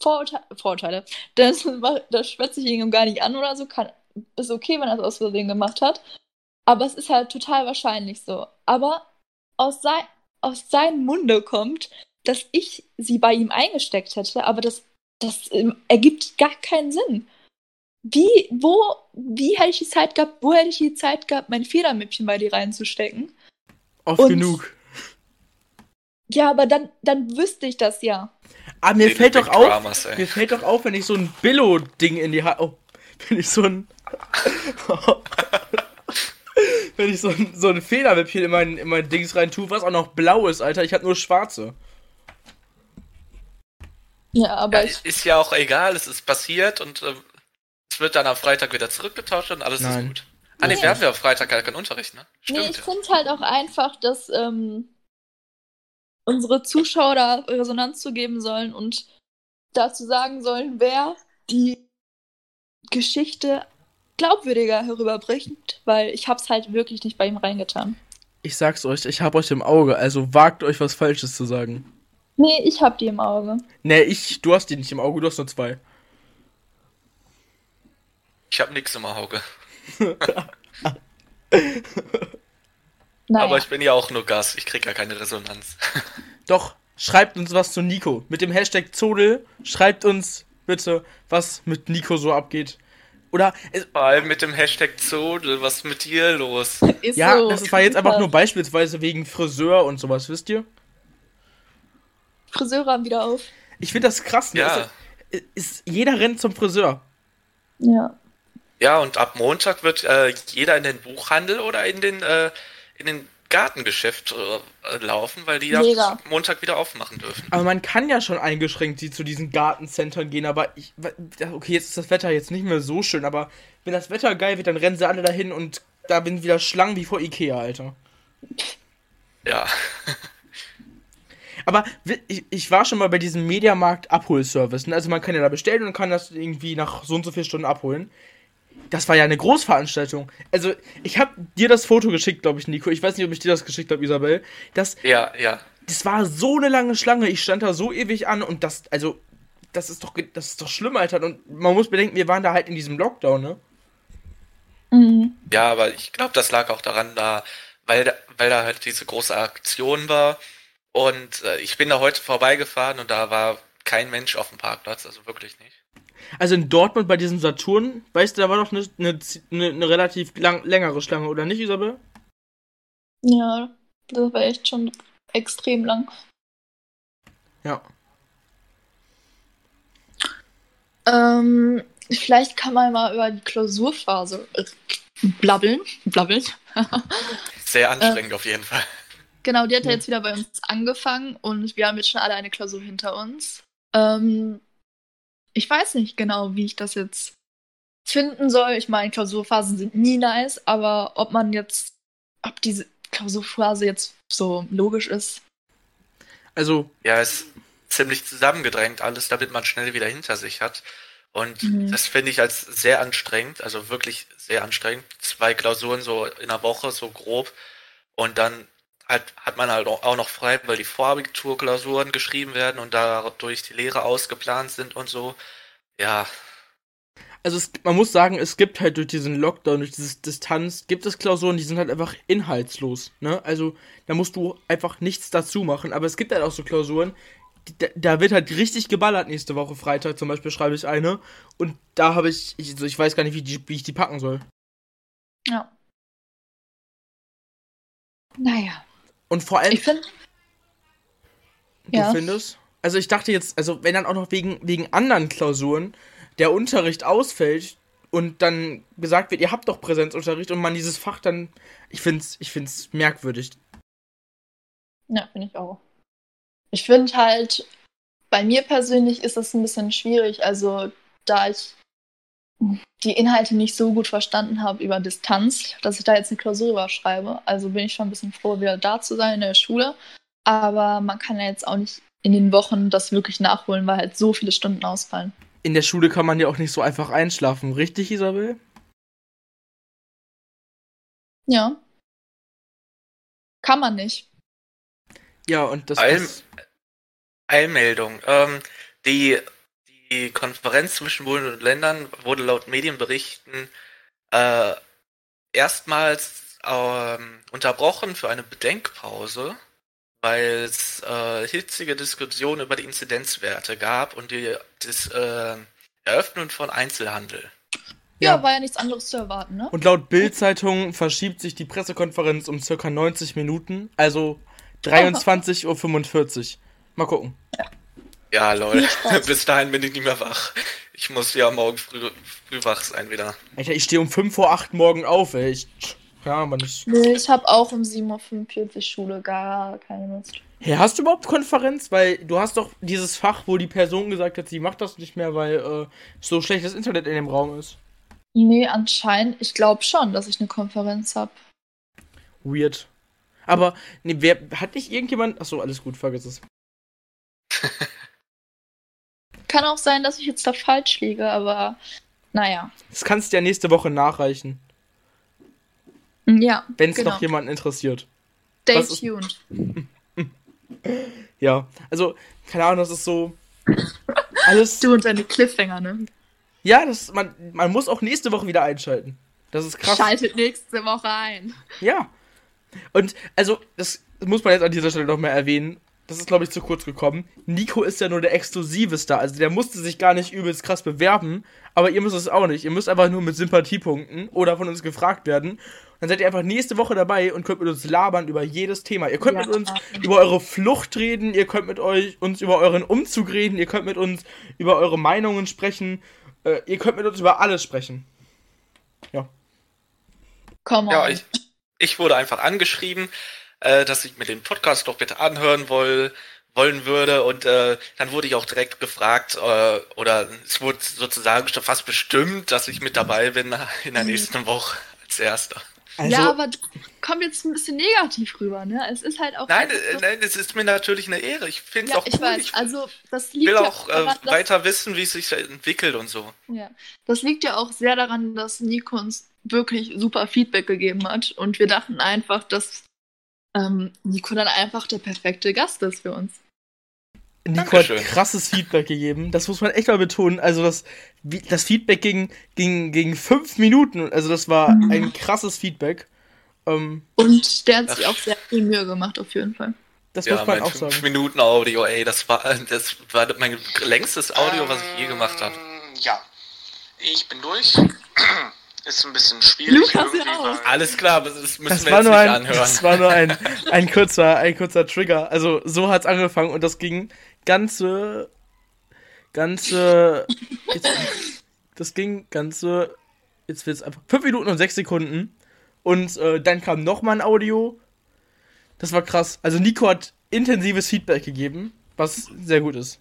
Vorurte Vorurteile. Das, das schwätze ich ihm gar nicht an oder so. Kann, ist okay, wenn er es aus Versehen gemacht hat. Aber es ist halt total wahrscheinlich so. Aber aus, sei aus seinem Munde kommt, dass ich sie bei ihm eingesteckt hätte, aber das, das ähm, ergibt gar keinen Sinn. Wie, wo, wie hätte ich die Zeit gehabt, wo hätte ich die Zeit gehabt, mein Federmäppchen bei dir reinzustecken? Oft Und, genug. Ja, aber dann, dann wüsste ich das ja. Aber ah, mir fällt doch auf, Dramas, mir fällt doch auf, wenn ich so ein Billo-Ding in die Hand, oh, wenn ich so ein, wenn ich so ein, so ein Federmäppchen in mein, in mein Dings rein tue, was auch noch blau ist, Alter, ich hab nur schwarze. Ja, aber ja, ist ja auch egal, es ist passiert und äh, es wird dann am Freitag wieder zurückgetauscht und alles Nein. ist gut. Ah, nee, nee. wir haben ja am Freitag gar keinen Unterricht, ne? Stimmt. Nee, ich finde halt auch einfach, dass ähm, unsere Zuschauer da Resonanz zu geben sollen und dazu sagen sollen, wer die Geschichte glaubwürdiger herüberbringt, weil ich hab's halt wirklich nicht bei ihm reingetan. Ich sag's euch, ich hab euch im Auge, also wagt euch was Falsches zu sagen. Nee, ich hab die im Auge. Nee, ich, du hast die nicht im Auge, du hast nur zwei. Ich hab nix im Auge. naja. Aber ich bin ja auch nur Gast, ich krieg ja keine Resonanz. Doch, schreibt uns was zu Nico. Mit dem Hashtag Zodel schreibt uns bitte, was mit Nico so abgeht. Oder vor allem mit dem Hashtag Zodel, was ist mit dir los? Ist ja, so. das war jetzt einfach nur beispielsweise wegen Friseur und sowas, wisst ihr? Friseure haben wieder auf. Ich finde das krass, ne? Ja. Also, ist, jeder rennt zum Friseur. Ja. Ja, und ab Montag wird äh, jeder in den Buchhandel oder in den, äh, in den Gartengeschäft äh, laufen, weil die ja Montag wieder aufmachen dürfen. Aber man kann ja schon eingeschränkt die zu diesen Gartencentern gehen, aber ich, okay, jetzt ist das Wetter jetzt nicht mehr so schön, aber wenn das Wetter geil wird, dann rennen sie alle dahin und da bin wieder Schlangen wie vor Ikea, Alter. Ja. aber ich, ich war schon mal bei diesem Mediamarkt Abholservice. Ne? Also man kann ja da bestellen und kann das irgendwie nach so und so vier Stunden abholen das war ja eine Großveranstaltung. Also, ich habe dir das Foto geschickt, glaube ich, Nico. Ich weiß nicht, ob ich dir das geschickt habe, Isabel. Das, ja, ja. Das war so eine lange Schlange. Ich stand da so ewig an und das, also, das ist doch, das ist doch schlimm, Alter. Und man muss bedenken, wir waren da halt in diesem Lockdown, ne? Mhm. Ja, aber ich glaube, das lag auch daran, da, weil, da, weil da halt diese große Aktion war. Und äh, ich bin da heute vorbeigefahren und da war kein Mensch auf dem Parkplatz, also wirklich nicht. Also in Dortmund bei diesem Saturn, weißt du, da war doch eine, eine, eine relativ lang, längere Schlange, oder nicht, Isabel? Ja, das war echt schon extrem lang. Ja. Ähm, vielleicht kann man mal über die Klausurphase blabbeln. Blabbeln. Sehr anstrengend äh, auf jeden Fall. Genau, die hat ja jetzt wieder bei uns angefangen und wir haben jetzt schon alle eine Klausur hinter uns. Ähm, ich weiß nicht genau, wie ich das jetzt finden soll. Ich meine, Klausurphasen sind nie nice, aber ob man jetzt, ob diese Klausurphase jetzt so logisch ist. Also. Ja, es ist ziemlich zusammengedrängt alles, damit man schnell wieder hinter sich hat. Und mhm. das finde ich als sehr anstrengend, also wirklich sehr anstrengend. Zwei Klausuren so in der Woche, so grob. Und dann halt, hat man halt auch noch frei, weil die Vorabiturklausuren geschrieben werden und dadurch die Lehre ausgeplant sind und so. Ja. Also es, man muss sagen, es gibt halt durch diesen Lockdown, durch diese Distanz, gibt es Klausuren, die sind halt einfach inhaltslos. Ne? Also da musst du einfach nichts dazu machen. Aber es gibt halt auch so Klausuren, da, da, wird halt richtig geballert nächste Woche Freitag. Zum Beispiel schreibe ich eine und da habe ich, ich, also ich weiß gar nicht, wie, die, wie ich die packen soll. Ja. Naja. Und vor allem. Ich finde. Du ja. findest? Also ich dachte jetzt, also wenn dann auch noch wegen, wegen anderen Klausuren der Unterricht ausfällt und dann gesagt wird, ihr habt doch Präsenzunterricht und man dieses Fach dann. Ich find's, ich find's merkwürdig. Ja, finde ich auch. Ich finde halt, bei mir persönlich ist das ein bisschen schwierig. Also, da ich die Inhalte nicht so gut verstanden habe über Distanz, dass ich da jetzt eine Klausur überschreibe. Also bin ich schon ein bisschen froh, wieder da zu sein in der Schule. Aber man kann ja jetzt auch nicht in den Wochen das wirklich nachholen, weil halt so viele Stunden ausfallen. In der Schule kann man ja auch nicht so einfach einschlafen, richtig, Isabel? Ja. Kann man nicht. Ja, und das Eil ist. Eilmeldung. Ähm, die, die Konferenz zwischen Bund und Ländern wurde laut Medienberichten äh, erstmals ähm, unterbrochen für eine Bedenkpause, weil es äh, hitzige Diskussionen über die Inzidenzwerte gab und die das äh, Eröffnen von Einzelhandel. Ja, Ja. war ja nichts anderes zu erwarten, ne? Und laut Bild-Zeitung verschiebt sich die Pressekonferenz um circa 90 Minuten, also 23.45 Uhr. Mal gucken. Ja, lol. Viel Spaß. Bis dahin bin ich nicht mehr wach. Ich muss ja morgen früh, früh wach sein wieder. Alter, ich stehe um 5 vor 8 morgen auf, ey. Ich, ja, man ist. Nee, ich habe auch um 7.45 Uhr Schule, gar keine Lust. Hey, hast du überhaupt Konferenz? Weil du hast doch dieses Fach, wo die Person gesagt hat, sie macht das nicht mehr, weil äh, so schlechtes Internet in dem Raum ist. Nee, anscheinend, ich glaube schon, dass ich eine Konferenz habe. Weird. Aber, nee, wer, hat nicht irgendjemand. Achso, alles gut, vergiss es. Kann auch sein, dass ich jetzt da falsch liege, aber naja. Das kannst du ja nächste Woche nachreichen, Ja, wenn es genau. noch jemanden interessiert. Stay was tuned. Ja, also, keine Ahnung, das ist so. Alles. Du und deine Cliffhanger, ne? Ja, das, man, man muss auch nächste Woche wieder einschalten. Das ist krass. Schaltet nächste Woche ein. Ja. Und, also, das muss man jetzt an dieser Stelle noch mal erwähnen. Das ist, glaube ich, zu kurz gekommen. Nico ist ja nur der Exklusiveste. Also, der musste sich gar nicht übelst krass bewerben. Aber ihr müsst es auch nicht. Ihr müsst einfach nur mit Sympathiepunkten oder von uns gefragt werden. Dann seid ihr einfach nächste Woche dabei und könnt mit uns labern über jedes Thema. Ihr könnt Ja. mit uns über eure Flucht reden, ihr könnt mit euch uns über euren Umzug reden, ihr könnt mit uns über eure Meinungen sprechen, äh, ihr könnt mit uns über alles sprechen. Komm on. Ja, ich, ich wurde einfach angeschrieben, äh, dass ich mir den Podcast doch bitte anhören woll, wollen würde und äh, dann wurde ich auch direkt gefragt äh, oder es wurde sozusagen schon fast bestimmt, dass ich mit dabei bin in der nächsten Woche als Erster. Also, ja, aber kommt jetzt ein bisschen negativ rüber, ne? Es ist halt auch. Nein, äh, so- nein, es ist mir natürlich eine Ehre. Ich finde es ja, auch ich cool. weiß. Ich Also, das liegt will ja auch äh, daran, weiter wissen, wie es sich entwickelt und so. ja, das liegt ja auch sehr daran, dass Nico uns wirklich super Feedback gegeben hat und wir dachten einfach, dass ähm, Nico dann einfach der perfekte Gast ist für uns. Nico hat Dankeschön. krasses Feedback gegeben. Das muss man echt mal betonen. Also das, das Feedback ging, ging, ging fünf Minuten. Also das war Mhm. ein krasses Feedback. Ähm, Und der hat sich auch sehr viel Mühe gemacht, auf jeden Fall. das Ja, muss man mein auch sagen. 5 Minuten Audio, ey, das war das war mein längstes Audio, was ich je gemacht habe. Ähm, Ja, ich bin durch. Ist ein bisschen schwierig Lukas, weil Alles klar, das müssen Das wir war, jetzt nur nicht ein, anhören. das war nur ein, ein kurzer, ein kurzer Trigger. Also so hat's angefangen und das ging ganze, ganze, jetzt, das ging ganze, jetzt wird's einfach fünf Minuten und sechs Sekunden und äh, dann kam noch mal ein Audio. Das war krass. Also Nico hat intensives Feedback gegeben, was sehr gut ist.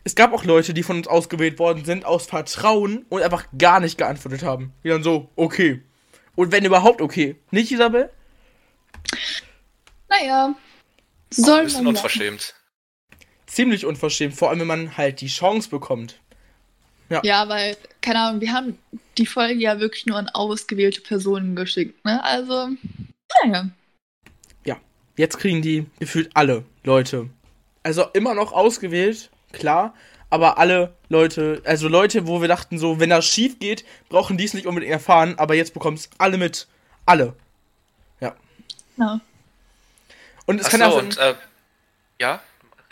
Ja. Es gab auch Leute, die von uns ausgewählt worden sind aus Vertrauen und einfach gar nicht geantwortet haben. Die dann so, okay. Und wenn überhaupt okay. Nicht, Isabel? Naja. Ein Soll bisschen man machen. unverschämt. Ziemlich unverschämt, vor allem wenn man halt die Chance bekommt. Ja, weil, keine Ahnung, wir haben die Folge ja wirklich nur an ausgewählte Personen geschickt, ne? Also, naja. Jetzt kriegen die gefühlt alle Leute. Also immer noch ausgewählt, klar, aber alle Leute, also Leute, wo wir dachten so, wenn das schief geht, brauchen die es nicht unbedingt erfahren, aber jetzt bekommen es alle mit. Alle. Ja. Und es Ach kann so, auch sein, und äh, ja,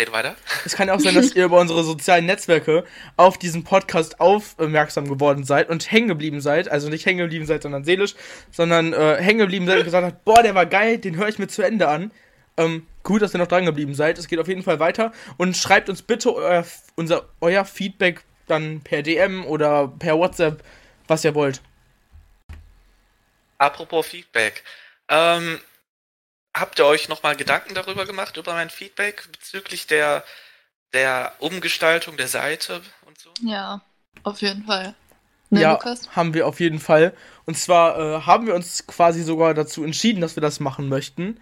rede weiter. Es kann auch sein, dass ihr über unsere sozialen Netzwerke auf diesen Podcast aufmerksam geworden seid und hängen geblieben seid. Also nicht hängen geblieben seid, sondern seelisch, sondern äh, hängen geblieben seid und gesagt habt, boah, der war geil, den höre ich mir zu Ende an. Ähm, gut, dass ihr noch dran geblieben seid. Es geht auf jeden Fall weiter. Und schreibt uns bitte euer, unser, euer Feedback dann per DM oder per WhatsApp, was ihr wollt. Apropos Feedback. Ähm, habt ihr euch nochmal Gedanken darüber gemacht, über mein Feedback bezüglich der, der Umgestaltung der Seite und so? Ja, auf jeden Fall. Ne, ja, Lukas? haben wir auf jeden Fall. Und zwar äh, haben wir uns quasi sogar dazu entschieden, dass wir das machen möchten.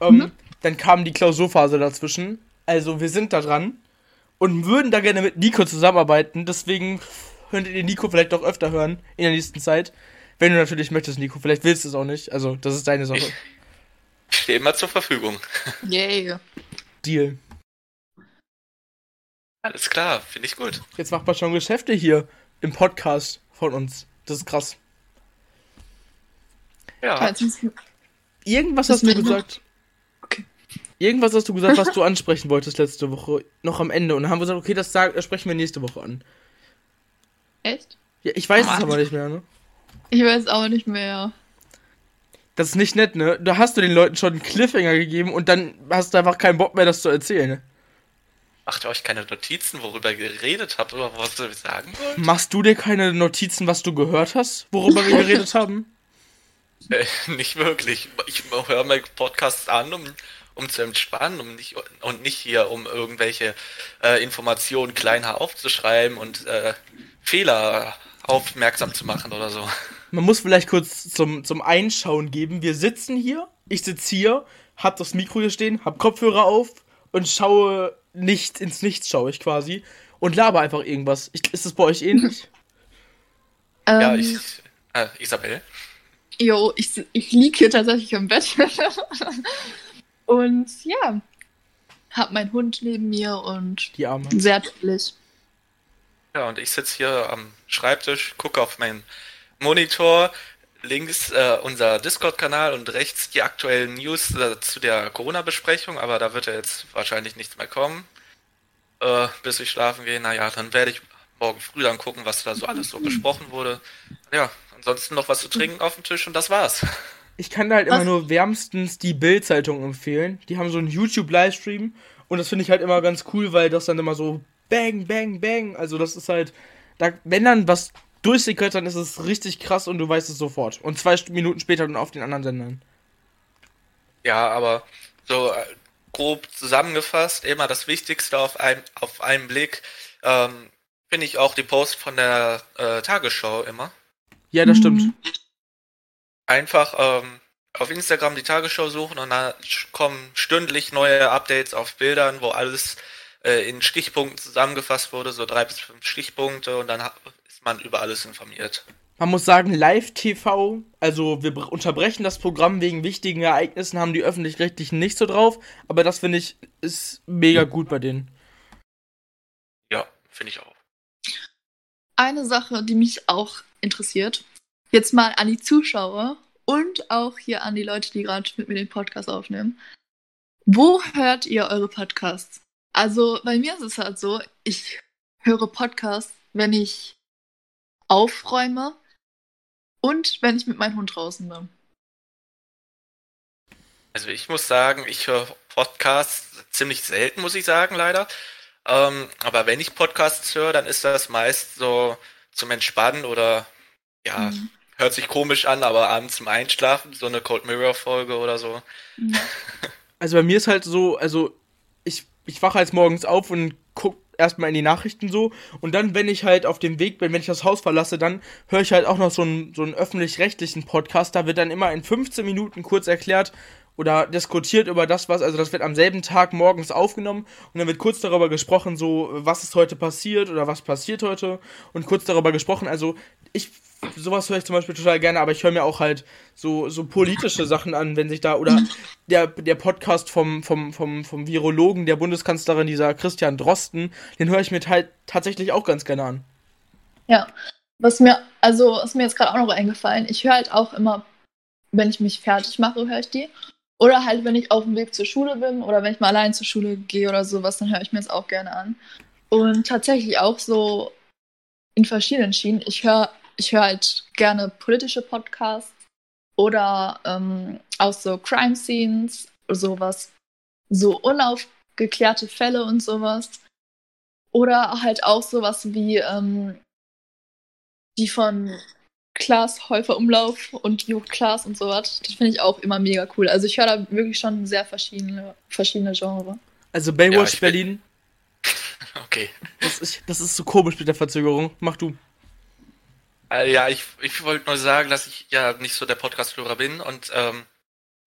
Ähm, Mhm. Dann kam die Klausurphase dazwischen. Also wir sind da dran und würden da gerne mit Nico zusammenarbeiten. Deswegen könntet ihr Nico vielleicht doch öfter hören in der nächsten Zeit. Wenn du natürlich möchtest, Nico. Vielleicht willst du es auch nicht. Also, das ist deine Sache. Ich stehe immer zur Verfügung. Yay. Deal. Alles klar, finde ich gut. Jetzt macht man schon Geschäfte hier im Podcast von uns. Das ist krass. Ja. Irgendwas hast du gesagt. Irgendwas hast du gesagt, was du ansprechen wolltest letzte Woche, noch am Ende. Und dann haben wir gesagt, okay, das sprechen wir nächste Woche an. Echt? Ja, ich weiß Ah. es aber nicht mehr, ne? Ich weiß auch nicht mehr. Das ist nicht nett, ne? Da hast du den Leuten schon einen Cliffhanger gegeben und dann hast du einfach keinen Bock mehr, das zu erzählen, ne? Macht ihr euch keine Notizen, worüber ihr geredet habt oder was ihr sagen wollt? Machst du dir keine Notizen, was du gehört hast, worüber wir geredet haben? Äh, nicht wirklich. Ich höre meinen Podcast an, um, um zu entspannen um nicht, und nicht hier, um irgendwelche äh, Informationen kleiner aufzuschreiben und äh, Fehler aufmerksam zu machen oder so. Man muss vielleicht kurz zum, zum Einschauen geben. Wir sitzen hier, ich sitze hier, hab das Mikro hier stehen, hab Kopfhörer auf und schaue nicht ins Nichts, schaue ich quasi. Und laber einfach irgendwas. Ich, ist das bei euch ähnlich? Ähm, Ja, ich. Äh, Isabel? Jo, ich, ich lieg hier tatsächlich im Bett. und ja, hab meinen Hund neben mir und Die Arme. sehr chillig. Ja, und ich sitze hier am Schreibtisch, gucke auf meinen Monitor, links äh, unser Discord-Kanal und rechts die aktuellen News äh, zu der Corona-Besprechung, aber da wird ja jetzt wahrscheinlich nichts mehr kommen, äh, bis ich schlafen gehe. Naja, dann werde ich morgen früh dann gucken, was da so alles so besprochen wurde. Ja, ansonsten noch was zu trinken auf dem Tisch und das war's. Ich kann da halt immer Was? nur wärmstens die Bild-Zeitung empfehlen. Die haben so einen YouTube-Livestream und das finde ich halt immer ganz cool, weil das dann immer so bang, bang, bang. Also das ist halt, da, wenn dann was durchsickert, dann ist es richtig krass und du weißt es sofort. Und zwei Minuten später dann auf den anderen Sendern. Ja, aber so äh, grob zusammengefasst, immer das Wichtigste auf einem, auf einen Blick, ähm, finde ich auch die Post von der äh, Tagesschau immer. Ja, das Mhm. Einfach ähm, auf Instagram die Tagesschau suchen und dann kommen stündlich neue Updates auf Bildern, wo alles äh, in Stichpunkten zusammengefasst wurde, so drei bis fünf Stichpunkte und dann ist man über alles informiert. Man muss sagen, Live-TV, also wir br- unterbrechen das Programm wegen wichtigen Ereignissen, haben die Öffentlich-Rechtlichen nicht so drauf, aber das finde ich ist mega gut bei denen. Ja, finde ich auch. Eine Sache, die mich auch interessiert, jetzt mal an die Zuschauer und auch hier an die Leute, die gerade mit mir den Podcast aufnehmen. Wo hört ihr eure Podcasts? Also bei mir ist es halt so, ich höre Podcasts, wenn ich aufräume und wenn ich mit meinem Hund draußen bin. Also ich muss sagen, ich höre Podcasts ziemlich selten, muss ich sagen, leider. Ähm, aber wenn ich Podcasts höre, dann ist das meist so zum Entspannen oder ja, Mhm. Hört sich komisch an, aber abends zum Einschlafen, so eine Cold Mirror Folge oder so. Mhm. Also bei mir ist halt so, also ich, ich wache halt morgens auf und guck erstmal in die Nachrichten so und dann, wenn ich halt auf dem Weg bin, wenn ich das Haus verlasse, dann höre ich halt auch noch so einen, so einen öffentlich-rechtlichen Podcast, da wird dann immer in 15 Minuten kurz erklärt oder diskutiert über das, was, also das wird am selben Tag morgens aufgenommen und dann wird kurz darüber gesprochen, so, was ist heute passiert oder was passiert heute und kurz darüber gesprochen, also ich, sowas höre ich zum Beispiel total gerne, aber ich höre mir auch halt so, so politische Sachen an, wenn sich da, oder der, der Podcast vom, vom, vom, vom Virologen der Bundeskanzlerin, dieser Christian Drosten, den höre ich mir halt tatsächlich auch ganz gerne an. Ja, was mir, also ist mir jetzt gerade auch noch eingefallen, ich höre halt auch immer, wenn ich mich fertig mache, höre ich die. Oder halt, wenn ich auf dem Weg zur Schule bin oder wenn ich mal allein zur Schule gehe oder sowas, dann höre ich mir das auch gerne an. Und tatsächlich auch so in verschiedenen Schienen. Ich höre ich höre halt gerne politische Podcasts oder ähm, auch so Crime Scenes, sowas, so unaufgeklärte Fälle und sowas. Oder halt auch sowas wie ähm, die von Klaas Häufer Umlauf und Jo Klaas und sowas. Das finde ich auch immer mega cool. Also ich höre da wirklich schon sehr verschiedene, verschiedene Genre. Also Baywatch Ja, Berlin, Okay. das ist, das ist so komisch mit der Verzögerung. Mach du. Äh, ja, ich, ich wollte nur sagen, dass ich ja nicht so der Podcast-Hörer bin und ähm,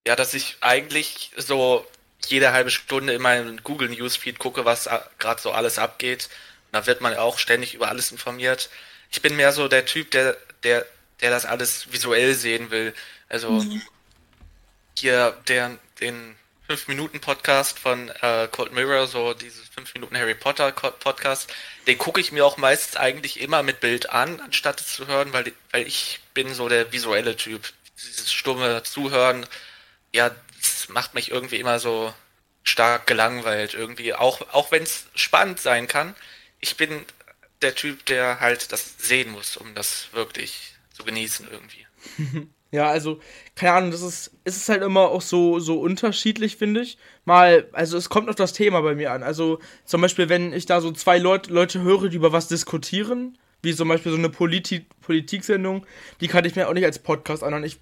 ja, dass ich eigentlich so jede halbe Stunde in meinen Google Newsfeed gucke, was gerade so alles abgeht. Und da wird man auch ständig über alles informiert. Ich bin mehr so der Typ, der, der der das alles visuell sehen will. Also mhm. hier der, den 5-Minuten-Podcast von äh, Cold Mirror, so dieses 5 Minuten Harry Potter Podcast, den gucke ich mir auch meist eigentlich immer mit Bild an, anstatt es zu hören, weil, weil ich bin so der visuelle Typ. Dieses stumme Zuhören, ja, das macht mich irgendwie immer so stark gelangweilt irgendwie, auch, auch wenn es spannend sein kann. Ich bin der Typ, der halt das sehen muss, um das wirklich zu genießen irgendwie. Ja, also, keine Ahnung, das ist, es ist halt immer auch so, so unterschiedlich, finde ich. Mal, also es kommt auf das Thema bei mir an. Also, zum Beispiel, wenn ich da so zwei Leut, Leute höre, die über was diskutieren, wie zum Beispiel so eine Politi Politiksendung, die kann ich mir auch nicht als Podcast anhören. Ich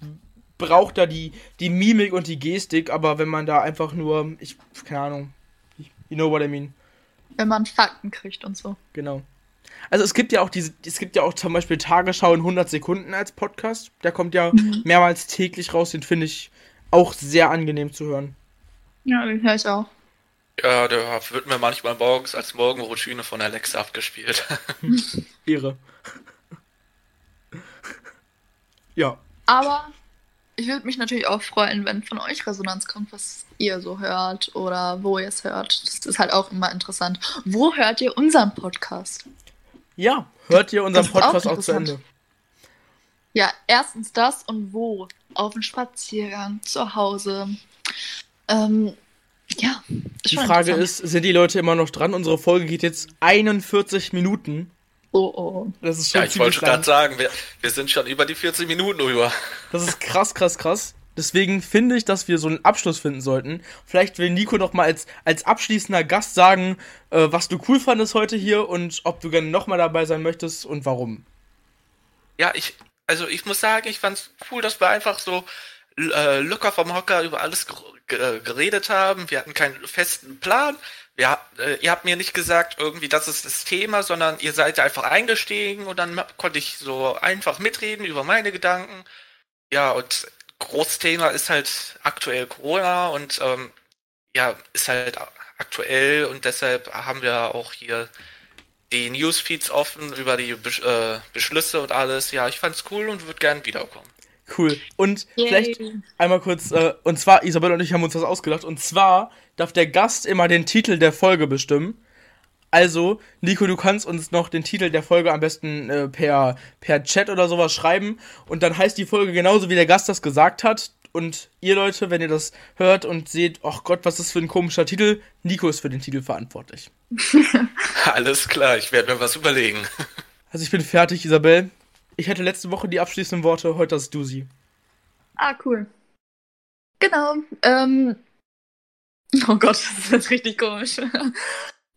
brauche da die, die Mimik und die Gestik, aber wenn man da einfach nur, ich, keine Ahnung, you know what I mean. Wenn man Fakten kriegt und so. Genau. Also es gibt ja auch diese, es gibt ja auch zum Beispiel Tagesschau in 100 Sekunden als Podcast. Der kommt ja mhm. mehrmals täglich raus. Den finde ich auch sehr angenehm zu hören. Ja, den höre ich auch. Ja, der wird mir manchmal morgens als Morgenroutine von Alexa abgespielt. Ehre. ja. Aber ich würde mich natürlich auch freuen, wenn von euch Resonanz kommt, was ihr so hört oder wo ihr es hört. Das ist halt auch immer interessant. Wo hört ihr unseren Podcast? Ja, hört ihr unseren Podcast auch, auch zu Ende? Ja, erstens das und wo? Auf dem Spaziergang, zu Hause. Ähm, ja. Die Frage ist, sind die Leute immer noch dran? Unsere Folge geht jetzt 41 Minuten. Oh, oh. Das ist schon ja, ich wollte gerade sagen, wir, wir sind schon über die 40 Minuten rüber. Das ist krass, krass, krass. Deswegen finde ich, dass wir so einen Abschluss finden sollten. Vielleicht will Nico noch mal als, als abschließender Gast sagen, äh, was du cool fandest heute hier und ob du gerne noch mal dabei sein möchtest und warum. Ja, ich, also ich muss sagen, ich fand's cool, dass wir einfach so äh, locker vom Hocker über alles geredet haben. Wir hatten keinen festen Plan. Wir, äh, ihr habt mir nicht gesagt, irgendwie, das ist das Thema, sondern ihr seid einfach eingestiegen und dann konnte ich so einfach mitreden über meine Gedanken. Ja, und Großthema ist halt aktuell Corona und ähm, ja, ist halt aktuell und deshalb haben wir auch hier die Newsfeeds offen über die Besch äh, Beschlüsse und alles. Ja, ich fand's cool und würde gern wiederkommen. Cool. Und Yay. vielleicht einmal kurz, äh, und zwar, Isabel und ich haben uns das ausgedacht, und zwar darf der Gast immer den Titel der Folge bestimmen. Also, Nico, du kannst uns noch den Titel der Folge am besten äh, per, per Chat oder sowas schreiben. Und dann heißt die Folge genauso, wie der Gast das gesagt hat. Und ihr Leute, wenn ihr das hört und seht, ach Gott, was ist das für ein komischer Titel, Nico ist für den Titel verantwortlich. Alles klar, ich werde mir was überlegen. Also ich bin fertig, Isabel. Ich hatte letzte Woche die abschließenden Worte, heute hast du sie. Ah, cool. Genau. Ähm. Oh Gott, das ist richtig komisch.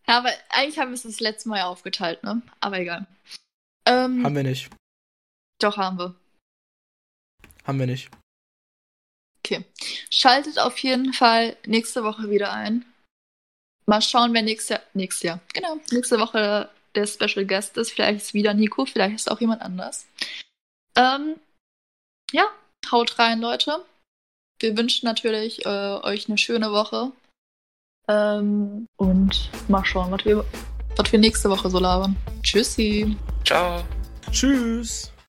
Ja, aber eigentlich haben wir es das letzte Mal aufgeteilt, ne? Aber egal. Ähm, haben wir nicht. Doch, haben wir. Haben wir nicht. Okay. Schaltet auf jeden Fall nächste Woche wieder ein. Mal schauen, wer nächstes Jahr. Nächstes Jahr. Genau. Nächste Woche der Special Guest ist. Vielleicht ist wieder Nico, vielleicht ist auch jemand anders. Ähm, ja, haut rein, Leute. Wir wünschen natürlich äh, euch eine schöne Woche. Ähm, und mal schauen, was wir, was wir nächste Woche so labern. Tschüssi. Ciao. Tschüss.